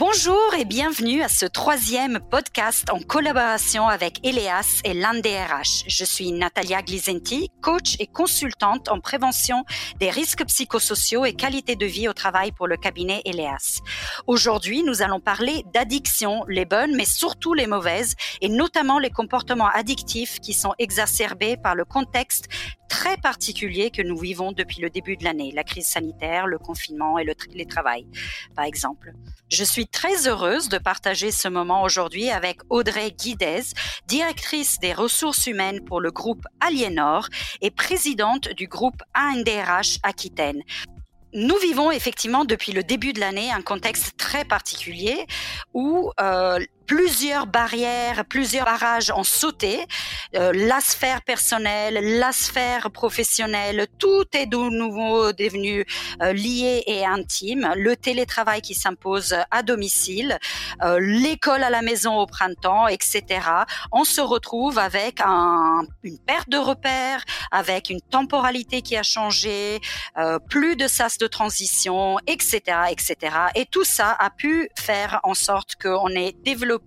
Bonjour et bienvenue à ce troisième podcast en collaboration avec Eleas et l'ANDRH. Je suis Natalia Glisenti, coach et consultante en prévention des risques psychosociaux et qualité de vie au travail pour le cabinet Eleas. Aujourd'hui, nous allons parler d'addiction, les bonnes mais surtout les mauvaises et notamment les comportements addictifs qui sont exacerbés par le contexte très particulier que nous vivons depuis le début de l'année, la crise sanitaire, le confinement et le télétravail, par exemple. Je suis très heureuse de partager ce moment aujourd'hui avec Audrey Guidez, directrice des ressources humaines pour le groupe Aliénor et présidente du groupe ANDRH Aquitaine nous vivons effectivement depuis le début de l'année un contexte très particulier où euh, plusieurs barrières, plusieurs barrages ont sauté. Euh, la sphère personnelle, la sphère professionnelle, tout est de nouveau devenu euh, lié et intime. Le télétravail qui s'impose à domicile, euh, l'école à la maison au printemps, etc. On se retrouve avec un, une perte de repères, avec une temporalité qui a changé, euh, plus de sas de transition, etc., etc. Et tout ça a pu faire en sorte qu'on ait développé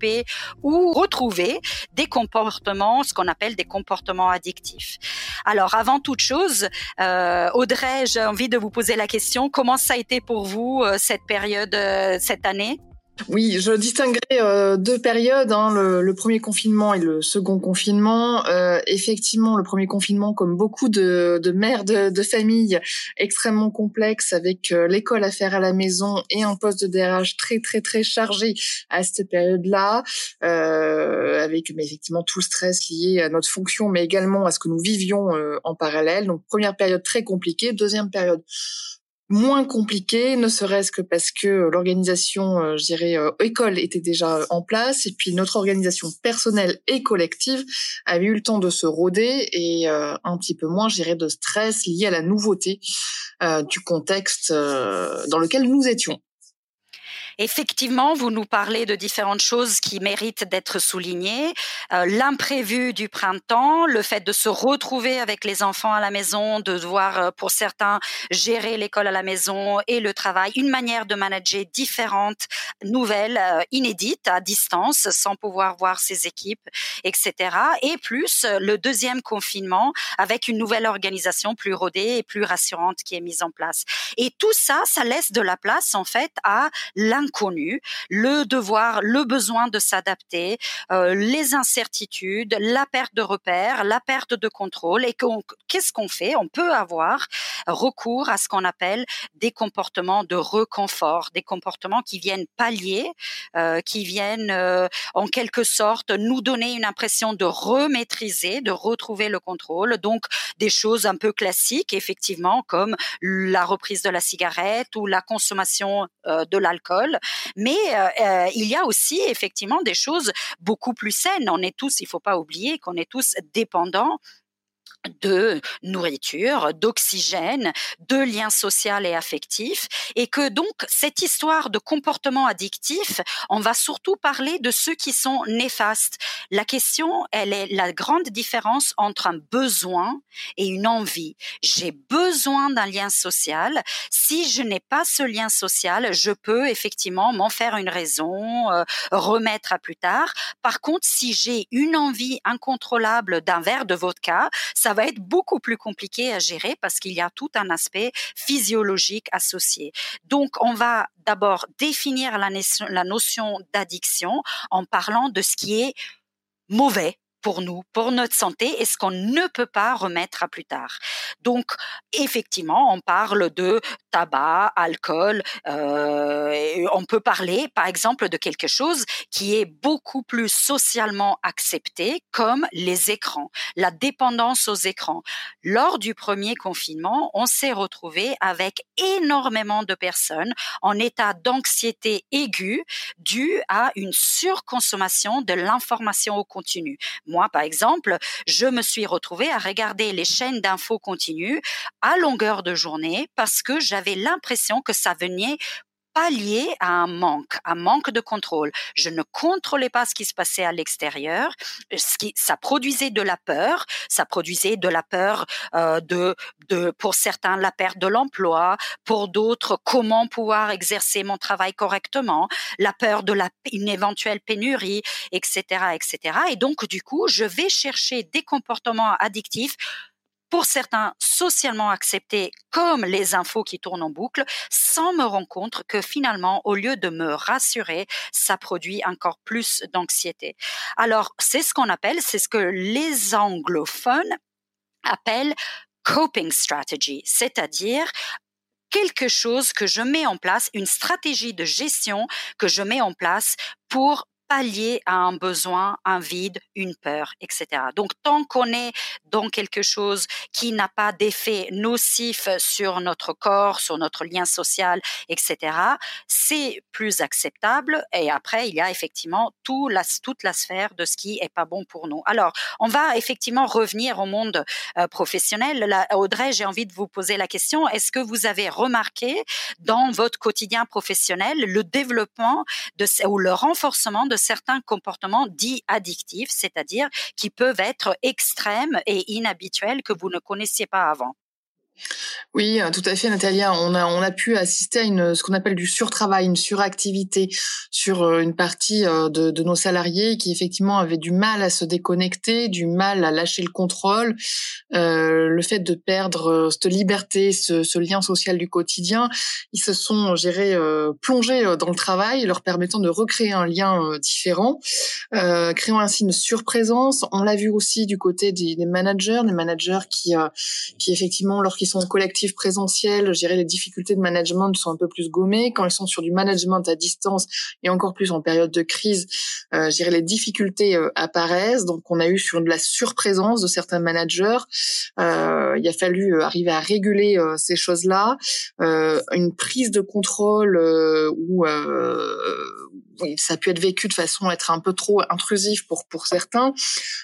ou retrouver des comportements, ce qu'on appelle des comportements addictifs. Alors, avant toute chose, euh, Audrey, j'ai envie de vous poser la question, comment ça a été pour vous euh, cette période, euh, cette année? Oui, je distinguerai euh, deux périodes, hein, le, premier confinement et le second confinement. Euh, effectivement, le premier confinement, comme beaucoup de, mères de, de familles, extrêmement complexe, avec euh, l'école à faire à la maison et un poste de DRH très très très chargé à cette période-là, avec mais effectivement tout le stress lié à notre fonction, mais également à ce que nous vivions en parallèle. Donc première période très compliquée, deuxième période moins compliqué, ne serait-ce que parce que l'organisation, euh, je euh, école était déjà en place, et puis notre organisation personnelle et collective avait eu le temps de se rôder et euh, un petit peu moins, je de stress lié à la nouveauté du contexte dans lequel nous étions. Effectivement, vous nous parlez de différentes choses qui méritent d'être soulignées. Euh, l'imprévu du printemps, le fait de se retrouver avec les enfants à la maison, de devoir, euh, pour certains, gérer l'école à la maison et le travail, une manière de manager différente, nouvelle, euh, inédite, à distance, sans pouvoir voir ses équipes, etc. Et plus le deuxième confinement avec une nouvelle organisation plus rodée et plus rassurante qui est mise en place. Et tout ça, ça laisse de la place en fait à inconnu, le devoir, le besoin de s'adapter, euh, les incertitudes, la perte de repères, la perte de contrôle. Et qu'est-ce qu'on fait? On peut avoir recours à ce qu'on appelle des comportements de reconfort, des comportements qui viennent pallier, euh, qui viennent euh, en quelque sorte nous donner une impression de remaîtriser, de retrouver le contrôle. Donc des choses un peu classiques, effectivement, comme la reprise de la cigarette ou la consommation de l'alcool mais euh, euh, il y a aussi effectivement des choses beaucoup plus saines. On est tous, il faut pas oublier qu'on est tous dépendants de nourriture, d'oxygène, de liens sociaux et affectifs, et que donc cette histoire de comportement addictif, on va surtout parler de ceux qui sont néfastes. La question, elle est la grande différence entre un besoin et une envie. J'ai besoin d'un lien social. Si je n'ai pas ce lien social, je peux effectivement m'en faire une raison, euh, remettre à plus tard. Par contre, si j'ai une envie incontrôlable d'un verre de vodka, ça va être beaucoup plus compliqué à gérer parce qu'il y a tout un aspect physiologique associé. Donc, on va d'abord définir la, la notion d'addiction en parlant de ce qui est mauvais pour nous, pour notre santé et ce qu'on ne peut pas remettre à plus tard. Donc, effectivement, on parle de tabac, alcool. Euh, on peut parler, par exemple, de quelque chose qui est beaucoup plus socialement accepté, comme les écrans, la dépendance aux écrans. Lors du premier confinement, on s'est retrouvé avec énormément de personnes en état d'anxiété aiguë due à une surconsommation de l'information au continu moi, par exemple, je me suis retrouvée à regarder les chaînes d'infos continues à longueur de journée parce que j'avais l'impression que ça venait pallier à un manque, un manque de contrôle. Je ne contrôlais pas ce qui se passait à l'extérieur. Ce qui, ça produisait de la peur. Ça produisait de la peur euh, de, de, pour certains, la perte de l'emploi, pour d'autres, comment pouvoir exercer mon travail correctement, la peur de la, une éventuelle pénurie, etc., etc. Et donc, du coup, je vais chercher des comportements addictifs pour certains socialement acceptés comme les infos qui tournent en boucle, sans me rendre compte que finalement, au lieu de me rassurer, ça produit encore plus d'anxiété. Alors, c'est ce qu'on appelle, c'est ce que les anglophones appellent coping strategy, c'est-à-dire quelque chose que je mets en place, une stratégie de gestion que je mets en place pour pallier à un besoin, un vide, une peur, etc. Donc, tant qu'on est dans quelque chose qui n'a pas d'effet nocif sur notre corps, sur notre lien social, etc., c'est plus acceptable. Et après, il y a effectivement toute la sphère de ce qui est pas bon pour nous. Alors, on va effectivement revenir au monde euh, professionnel. Audrey, j'ai envie de vous poser la question. Est-ce que vous avez remarqué dans votre quotidien professionnel le développement ou le renforcement de certains comportements dits addictifs, c'est-à-dire qui peuvent être extrêmes et inhabituels que vous ne connaissiez pas avant. Oui, euh, tout à fait, Natalia. On a, on a pu assister à une, ce qu'on appelle du surtravail, une suractivité sur euh, une partie euh, de, de, nos salariés qui effectivement avaient du mal à se déconnecter, du mal à lâcher le contrôle, euh, le fait de perdre cette liberté, ce, ce, lien social du quotidien. Ils se sont, gérés, plongés dans le travail, leur permettant de recréer un lien différent, créant ainsi une surprésence. On l'a vu aussi du côté des, des managers, des managers qui, qui effectivement, lorsqu'ils sont en collectif présentiel, je dirais les difficultés de management sont un peu plus gommées. Quand ils sont sur du management à distance et encore plus en période de crise, euh, je dirais les difficultés euh, apparaissent. Donc on a eu sur de la surprésence de certains managers. Euh, il a fallu euh, arriver à réguler euh, ces choses-là, une prise de contrôle ou ça a pu être vécu de façon à être un peu trop intrusif pour pour certains.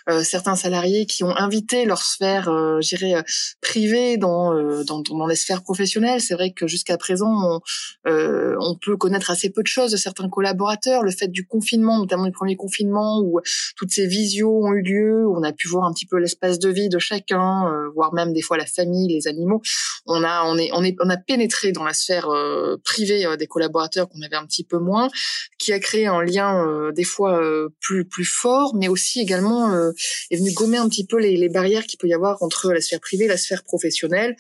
Euh, certains salariés qui ont invité leur sphère, euh, euh, privée dans, euh, dans, dans les sphères professionnelles. C'est vrai que jusqu'à présent, on, euh, on, peut connaître assez peu de choses de certains collaborateurs. Le fait du confinement, notamment du premier confinement, où toutes ces visios ont eu lieu, où on a pu voir un petit peu l'espace de vie de chacun, voire même des fois la famille, les animaux. On a on est on est on a pénétré dans la sphère privée des collaborateurs qu'on avait un petit peu moins, qui créé un lien euh, des fois euh, plus plus fort, mais aussi également euh, est venu gommer un petit peu les, barrières qu'il peut y avoir entre la sphère privée et la sphère professionnelle.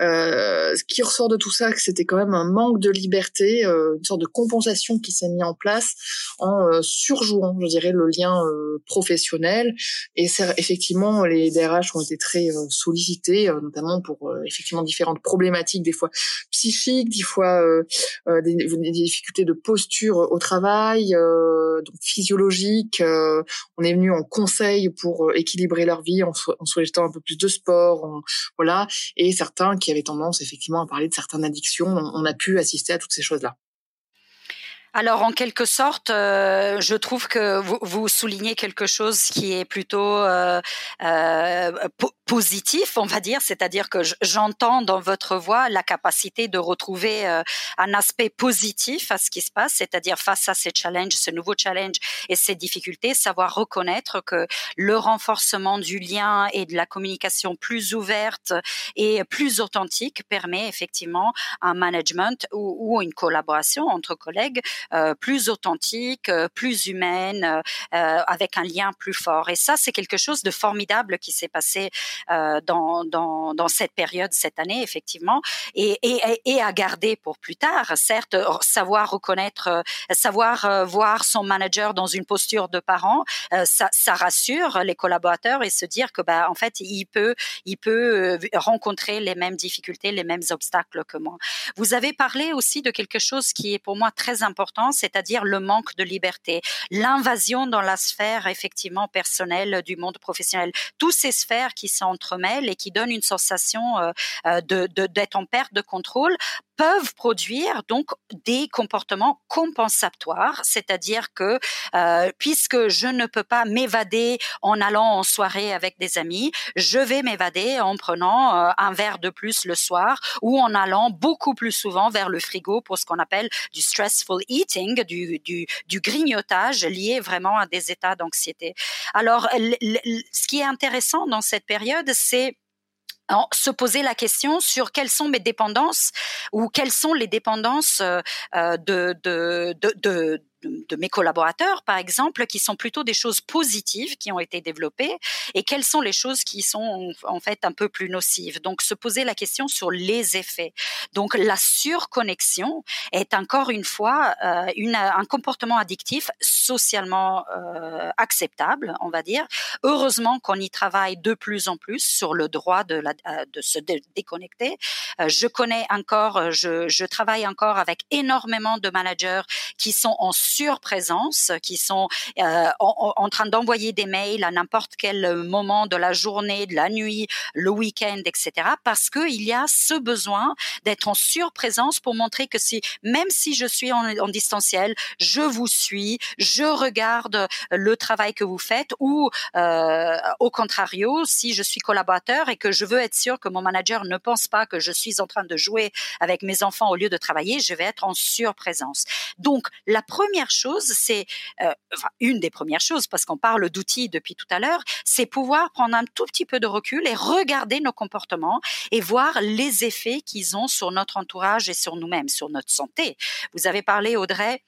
ce qui ressort de tout ça, c'était quand même un manque de liberté, une sorte de compensation qui s'est mis en place en surjouant, je dirais, le lien professionnel. Et effectivement, les DRH ont été très sollicités, notamment pour effectivement différentes problématiques, des fois psychiques, des fois des difficultés de posture au travail euh, physiologique. Euh, on est venu en conseil pour euh, équilibrer leur vie en, souhaitant un peu plus de sport, voilà. Et certains qui avaient tendance effectivement à parler de certaines addictions, on a pu assister à toutes ces choses-là. Alors, en quelque sorte, je trouve que vous, soulignez quelque chose qui est plutôt positif, on va dire, c'est-à-dire que j'entends dans votre voix la capacité de retrouver euh, un aspect positif à ce qui se passe, c'est-à-dire face à ces challenges, ce nouveau challenge et ces difficultés, savoir reconnaître que le renforcement du lien et de la communication plus ouverte et plus authentique permet effectivement un management ou, une collaboration entre collègues euh, plus authentique, euh, plus humaine, euh, avec un lien plus fort. Et ça, c'est quelque chose de formidable qui s'est passé dans, dans, dans cette période, cette année, effectivement, et, et, à garder pour plus tard. Certes, savoir reconnaître, savoir voir son manager dans une posture de parent, ça, ça rassure les collaborateurs et se dire que, bah, en fait, il peut, il peut rencontrer les mêmes difficultés, les mêmes obstacles que moi. Vous avez parlé aussi de quelque chose qui est pour moi très important c'est-à-dire le manque de liberté, l'invasion dans la sphère effectivement personnelle du monde professionnel. Toutes ces sphères qui sont s'entremêlent et qui donnent une sensation de d'être en perte de contrôle peuvent produire donc des comportements compensatoires, c'est-à-dire que euh, puisque je ne peux pas m'évader en allant en soirée avec des amis, je vais m'évader en prenant euh, un verre de plus le soir ou en allant beaucoup plus souvent vers le frigo pour ce qu'on appelle du stressful eating, du grignotage lié vraiment à des états d'anxiété. Alors, ce qui est intéressant dans cette période, c'est se poser la question sur quelles sont mes dépendances ou quelles sont les dépendances euh, euh, de, de, mes collaborateurs, par exemple, qui sont plutôt des choses positives qui ont été développées et quelles sont les choses qui sont en fait un peu plus nocives. Donc, se poser la question sur les effets. Donc, la surconnexion est encore une fois euh, un comportement addictif socialement euh, acceptable, on va dire. Heureusement qu'on y travaille de plus en plus sur le droit de, euh, se déconnecter. Je connais encore, je, je travaille encore avec énormément de managers qui sont en surprésence, qui sont euh, en, train d'envoyer des mails à n'importe quel moment de la journée, de la nuit, le week-end, etc. Parce qu'il y a ce besoin d'être en surprésence pour montrer que si, même si je suis en, distanciel, je vous suis, je regarde le travail que vous faites ou euh, au contrario, si je suis collaborateur et que je veux être sûr que mon manager ne pense pas que je suis en train de jouer avec mes enfants au lieu de travailler, je vais être en surprésence. Donc, la première chose, c'est euh, une des premières choses, parce qu'on parle d'outils depuis tout à l'heure, c'est pouvoir prendre un tout petit peu de recul et regarder nos comportements et voir les effets qu'ils ont sur notre entourage et sur nous-mêmes, sur notre santé. Vous avez parlé, Audrey,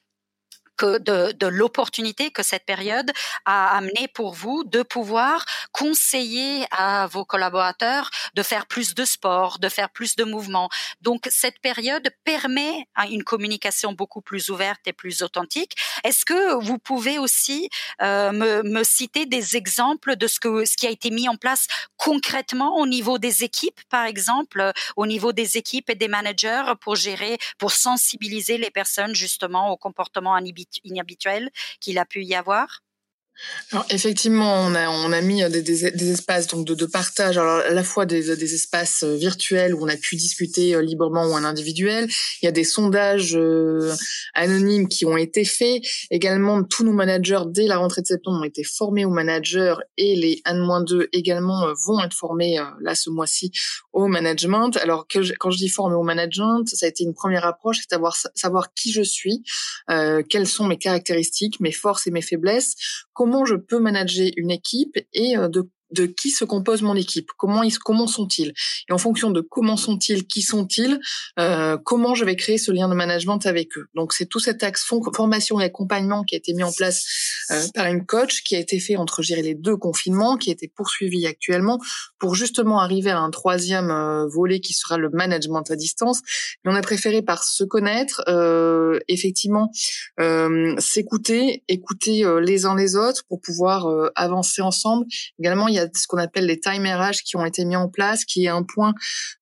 que de, de l'opportunité que cette période a amené pour vous de pouvoir conseiller à vos collaborateurs de faire plus de sport, de faire plus de mouvements. Donc cette période permet une communication beaucoup plus ouverte et plus authentique. Est-ce que vous pouvez aussi euh, me, me, citer des exemples de ce que ce qui a été mis en place concrètement au niveau des équipes, par exemple, au niveau des équipes et des managers pour gérer, pour sensibiliser les personnes justement au comportement inhibiteur inhabituel qu'il a pu y avoir alors effectivement, on a on a mis des, des, des espaces donc de, de, partage, alors à la fois des, des, espaces euh, virtuels où on a pu discuter euh, librement ou en individuel. Il y a des sondages euh, anonymes qui ont été faits. Également, tous nos managers dès la rentrée de septembre ont été formés aux managers et les 1-2 également vont être formés là ce mois-ci au management. Alors que quand je dis formé au management, ça a été une première approche, c'est savoir savoir qui je suis, euh, quelles sont mes caractéristiques, mes forces et mes faiblesses comment je peux manager une équipe et euh, de de qui se compose mon équipe, comment ils, comment sont-ils, et en fonction de comment sont-ils, qui sont-ils, euh, comment je vais créer ce lien de management avec eux. Donc c'est tout cet axe formation et accompagnement qui a été mis en place euh, par une coach, qui a été fait entre gérer les deux confinements, qui a été poursuivi actuellement pour justement arriver à un troisième euh, volet qui sera le management à distance. Mais on a préféré par se connaître, euh, effectivement, euh, s'écouter, écouter les uns les autres pour pouvoir avancer ensemble. Également, y a ce qu'on appelle les time RH qui ont été mis en place, qui est un point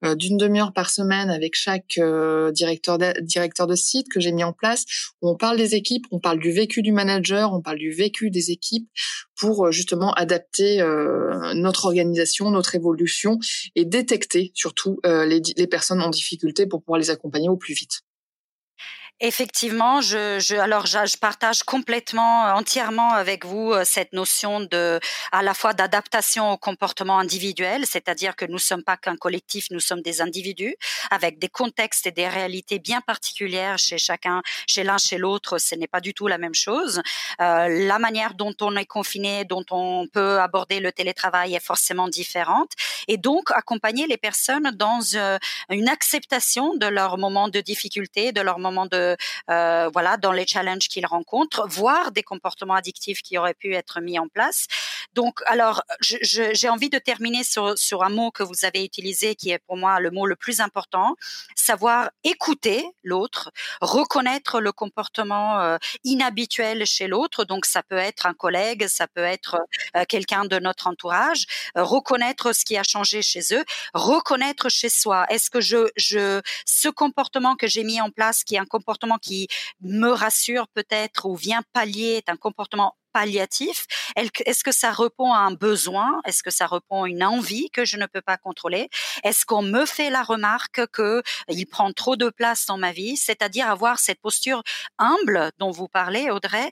euh, d'une demi-heure par semaine avec chaque euh, directeur de, directeur de site que j'ai mis en place, où on parle des équipes, on parle du vécu du manager, on parle du vécu des équipes pour euh, justement adapter notre organisation, notre évolution et détecter surtout les, les personnes en difficulté pour pouvoir les accompagner au plus vite. Effectivement, je, je alors je, je, partage complètement, euh, entièrement avec vous euh, cette notion de, à la fois d'adaptation au comportement individuel, c'est-à-dire que nous sommes pas qu'un collectif, nous sommes des individus avec des contextes et des réalités bien particulières chez chacun, chez l'un, chez l'autre, ce n'est pas du tout la même chose. Euh, la manière dont on est confiné, dont on peut aborder le télétravail est forcément différente, et donc accompagner les personnes dans euh, une acceptation de leur moment de difficulté, de leur moment de euh, voilà dans les challenges qu'ils rencontrent, voire des comportements addictifs qui auraient pu être mis en place. Donc, alors, j'ai envie de terminer sur, sur un mot que vous avez utilisé, qui est pour moi le mot le plus important, savoir écouter l'autre, reconnaître le comportement euh, inhabituel chez l'autre. Donc, ça peut être un collègue, ça peut être euh, quelqu'un de notre entourage, reconnaître ce qui a changé chez eux, reconnaître chez soi. Est-ce que je, je, ce comportement que j'ai mis en place, qui est un comportement qui me rassure peut-être ou vient pallier, est un comportement palliatif Est-ce que ça répond à un besoin? Est-ce que ça répond à une envie que je ne peux pas contrôler? Est-ce qu'on me fait la remarque que il prend trop de place dans ma vie? C'est-à-dire avoir cette posture humble dont vous parlez, Audrey,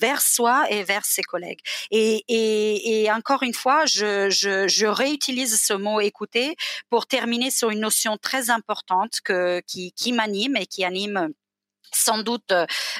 vers soi et vers ses collègues. Et, et, et encore une fois, je, je, je réutilise ce mot écouter pour terminer sur une notion très importante que, qui, qui m'anime et qui anime sans doute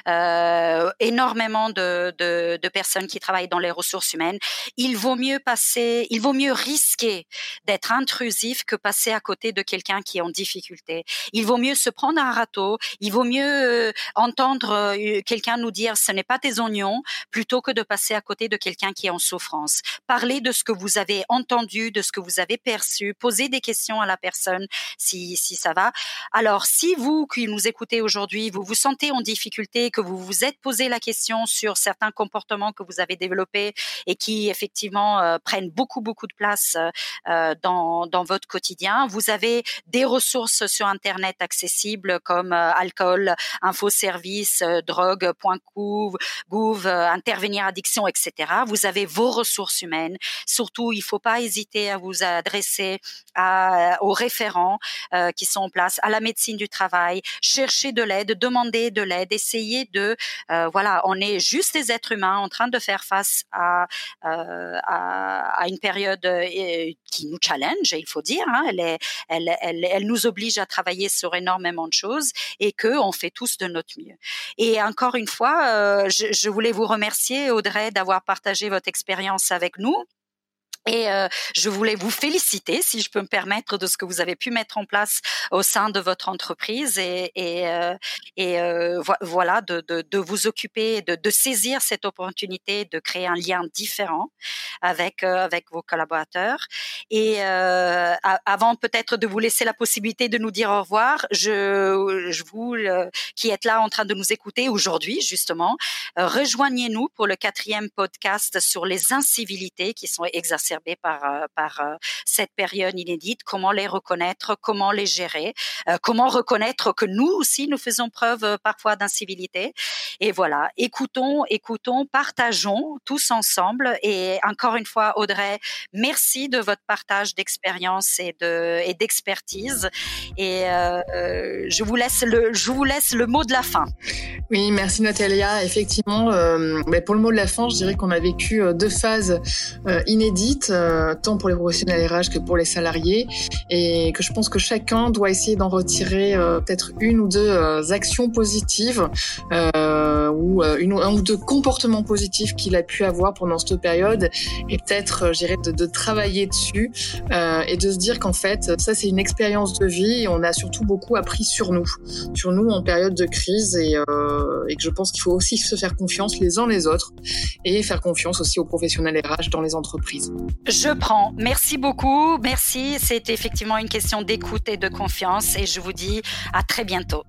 euh, énormément de, de, de, personnes qui travaillent dans les ressources humaines. Il vaut mieux passer, il vaut mieux risquer d'être intrusif que passer à côté de quelqu'un qui est en difficulté. Il vaut mieux se prendre un râteau, il vaut mieux euh, entendre euh, quelqu'un nous dire ce n'est pas tes oignons plutôt que de passer à côté de quelqu'un qui est en souffrance. Parlez de ce que vous avez entendu, de ce que vous avez perçu, posez des questions à la personne si, si ça va. Alors, si vous qui nous écoutez aujourd'hui, vous vous sentez en difficulté, que vous vous êtes posé la question sur certains comportements que vous avez développés et qui effectivement euh, prennent beaucoup beaucoup de place euh, euh, dans, dans votre quotidien, vous avez des ressources sur internet accessibles comme alcool, infoservice, drogue, point gouv, gouv, intervenir addiction, etc. Vous avez vos ressources humaines. Surtout, il ne faut pas hésiter à vous adresser aux référents qui sont en place, à la médecine du travail, chercher de l'aide, demander de l'aide, essayer de, euh, voilà, on est juste des êtres humains en train de faire face à, euh, à, une période euh, qui nous challenge, il faut dire, hein, elle, elle, elle, nous oblige à travailler sur énormément de choses et que on fait tous de notre mieux. Et encore une fois, je voulais vous remercier, Audrey, d'avoir partagé votre expérience avec nous. Et euh, je voulais vous féliciter, si je peux me permettre, de ce que vous avez pu mettre en place au sein de votre entreprise et, euh, et euh, voilà, de, de, de, vous occuper, de, de, saisir cette opportunité de créer un lien différent avec avec vos collaborateurs. Et avant peut-être de vous laisser la possibilité de nous dire au revoir, je, je vous qui êtes là en train de nous écouter aujourd'hui justement, rejoignez-nous pour le quatrième podcast sur les incivilités qui sont par, euh, euh, cette période inédite, comment les reconnaître, comment les gérer, euh, comment reconnaître que nous aussi, nous faisons preuve parfois d'incivilité? Et voilà, écoutons, écoutons, partageons tous ensemble. Et encore une fois, Audrey, merci de votre partage d'expérience et de et d'expertise. Et je vous laisse le je vous laisse le mot de la fin. Oui, merci Natalia. Effectivement, mais pour le mot de la fin, je dirais qu'on a vécu deux phases inédites euh, tant pour les professionnels RH que pour les salariés, et que je pense que chacun doit essayer d'en retirer euh, peut-être une ou deux euh, actions positives ou une, un ou deux comportements positifs qu'il a pu avoir pendant cette période, et peut-être, je dirais, de, de, travailler dessus et de se dire qu'en fait, ça c'est une expérience de vie, et on a surtout beaucoup appris sur nous, sur nous en période de crise, et, et que je pense qu'il faut aussi se faire confiance les uns les autres et faire confiance aussi aux professionnels RH dans les entreprises. Je prends. Merci beaucoup. Merci. C'est effectivement une question d'écoute et de confiance et je vous dis à très bientôt.